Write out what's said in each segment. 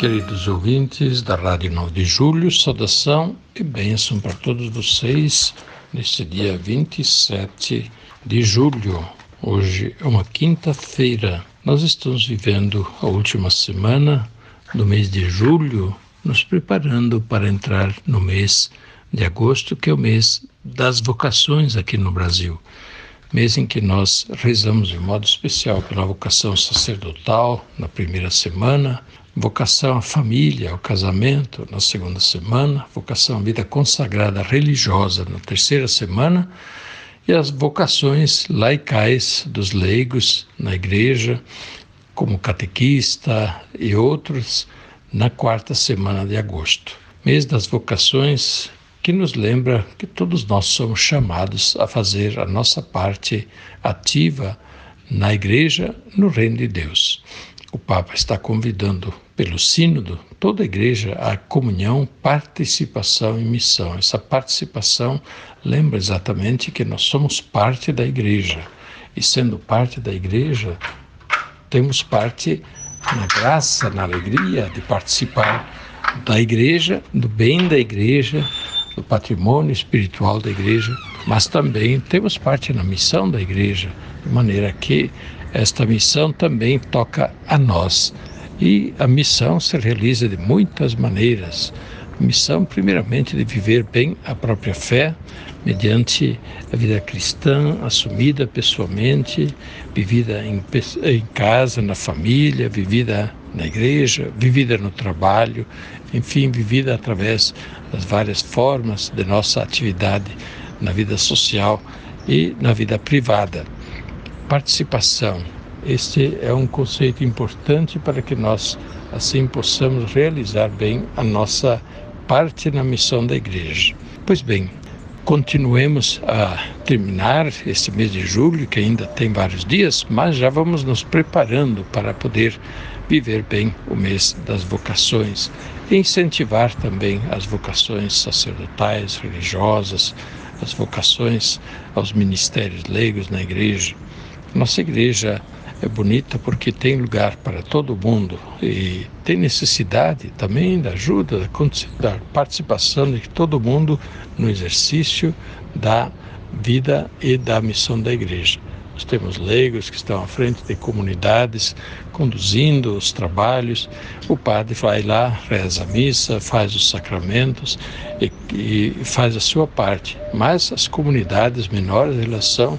Queridos ouvintes da Rádio 9 de Julho, saudação e bênção para todos vocês neste dia 27 de julho. Hoje é uma quinta-feira. Nós estamos vivendo a última semana do mês de julho, nos preparando para entrar no mês de agosto, que é o mês das vocações aqui no Brasil. Mês em que nós rezamos de modo especial pela vocação sacerdotal na primeira semana, vocação à família, ao casamento na segunda semana, vocação à vida consagrada religiosa na terceira semana e as vocações laicais dos leigos na igreja, como catequista e outros, na quarta semana de agosto. Mês das vocações que nos lembra que todos nós somos chamados a fazer a nossa parte ativa na igreja, no reino de Deus. O Papa está convidando pelo Sínodo toda a igreja à comunhão, participação e missão. Essa participação lembra exatamente que nós somos parte da igreja. E sendo parte da igreja, temos parte na graça, na alegria de participar da igreja, do bem da igreja, do patrimônio espiritual da igreja, mas também temos parte na missão da igreja, de maneira que esta missão também toca a nós. E a missão se realiza de muitas maneiras. A missão, primeiramente, de viver bem a própria fé, mediante a vida cristã assumida pessoalmente, vivida em, em casa, na família, vivida na igreja, vivida no trabalho, enfim, vivida através das várias formas de nossa atividade na vida social e na vida privada. Participação. Este é um conceito importante para que nós assim possamos realizar bem a nossa parte na missão da igreja. Pois bem, continuemos a terminar este mês de julho, que ainda tem vários dias, mas já vamos nos preparando para poder viver bem o mês das vocações e incentivar também as vocações sacerdotais, religiosas, as vocações aos ministérios leigos na igreja. Nossa igreja é bonita porque tem lugar para todo mundo e tem necessidade também da ajuda, da participação de todo mundo no exercício da vida e da missão da igreja. Nós temos leigos que estão à frente de comunidades, conduzindo os trabalhos. O padre vai lá, reza a missa, faz os sacramentos e, e faz a sua parte. Mas as comunidades menores, elas são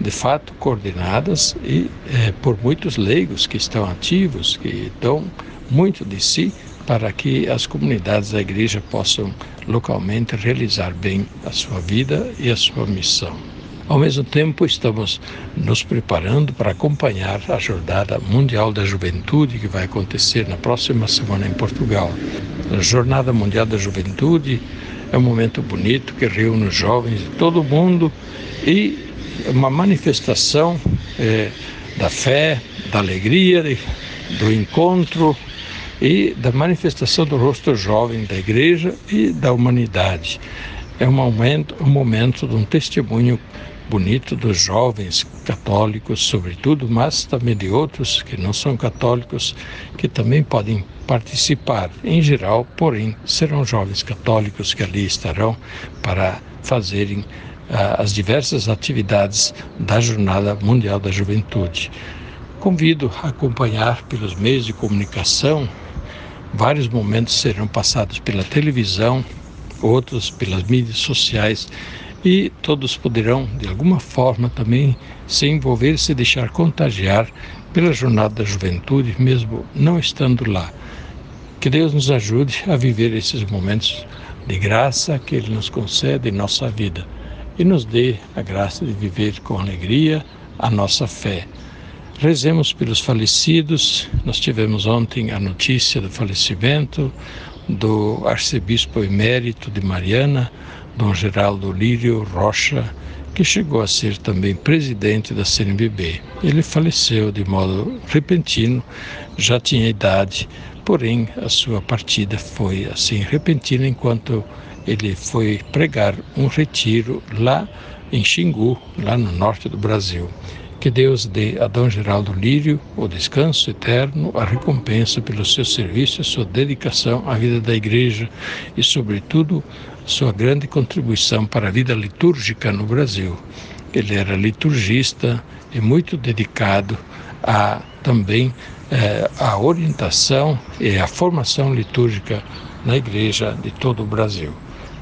de fato coordenadas e é, por muitos leigos que estão ativos, que dão muito de si para que as comunidades da igreja possam localmente realizar bem a sua vida e a sua missão. Ao mesmo tempo, estamos nos preparando para acompanhar a Jornada Mundial da Juventude que vai acontecer na próxima semana em Portugal. A Jornada Mundial da Juventude é um momento bonito que reúne os jovens de todo o mundo e uma manifestação é, da fé, da alegria, do encontro e da manifestação do rosto jovem da igreja e da humanidade. É um momento, um momento de um testemunho bonito dos jovens católicos, sobretudo, mas também de outros que não são católicos, que também podem participar. Em geral, porém, serão jovens católicos que ali estarão para fazerem as diversas atividades da Jornada Mundial da Juventude. Convido a acompanhar pelos meios de comunicação. Vários momentos serão passados pela televisão, outros pelas mídias sociais e todos poderão, de alguma forma, também se envolver, se deixar contagiar pela jornada da juventude, mesmo não estando lá. Que Deus nos ajude a viver esses momentos de graça que Ele nos concede em nossa vida e nos dê a graça de viver com alegria a nossa fé. Rezemos pelos falecidos. Nós tivemos ontem a notícia do falecimento do arcebispo emérito de Mariana, Dom Geraldo Lírio Rocha, que chegou a ser também presidente da CNBB. Ele faleceu de modo repentino, já tinha idade, porém a sua partida foi assim repentina enquanto ele foi pregar um retiro lá em Xingu, lá no norte do Brasil. Que Deus dê a Dom Geraldo Lírio o descanso eterno, a recompensa pelo seu serviço sua dedicação à vida da Igreja e, sobretudo, sua grande contribuição para a vida litúrgica no Brasil. Ele era liturgista e muito dedicado a também eh, a orientação e a formação litúrgica na Igreja de todo o Brasil.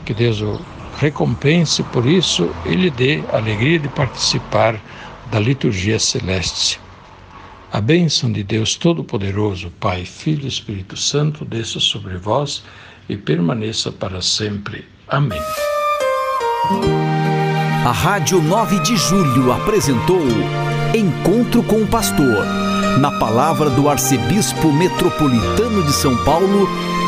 Que Deus o recompense por isso e lhe dê alegria de participar da liturgia celeste. A bênção de Deus Todo-Poderoso, Pai, Filho e Espírito Santo, desça sobre vós e permaneça para sempre. Amém. A Rádio 9 de Julho apresentou Encontro com o Pastor, na palavra do Arcebispo Metropolitano de São Paulo,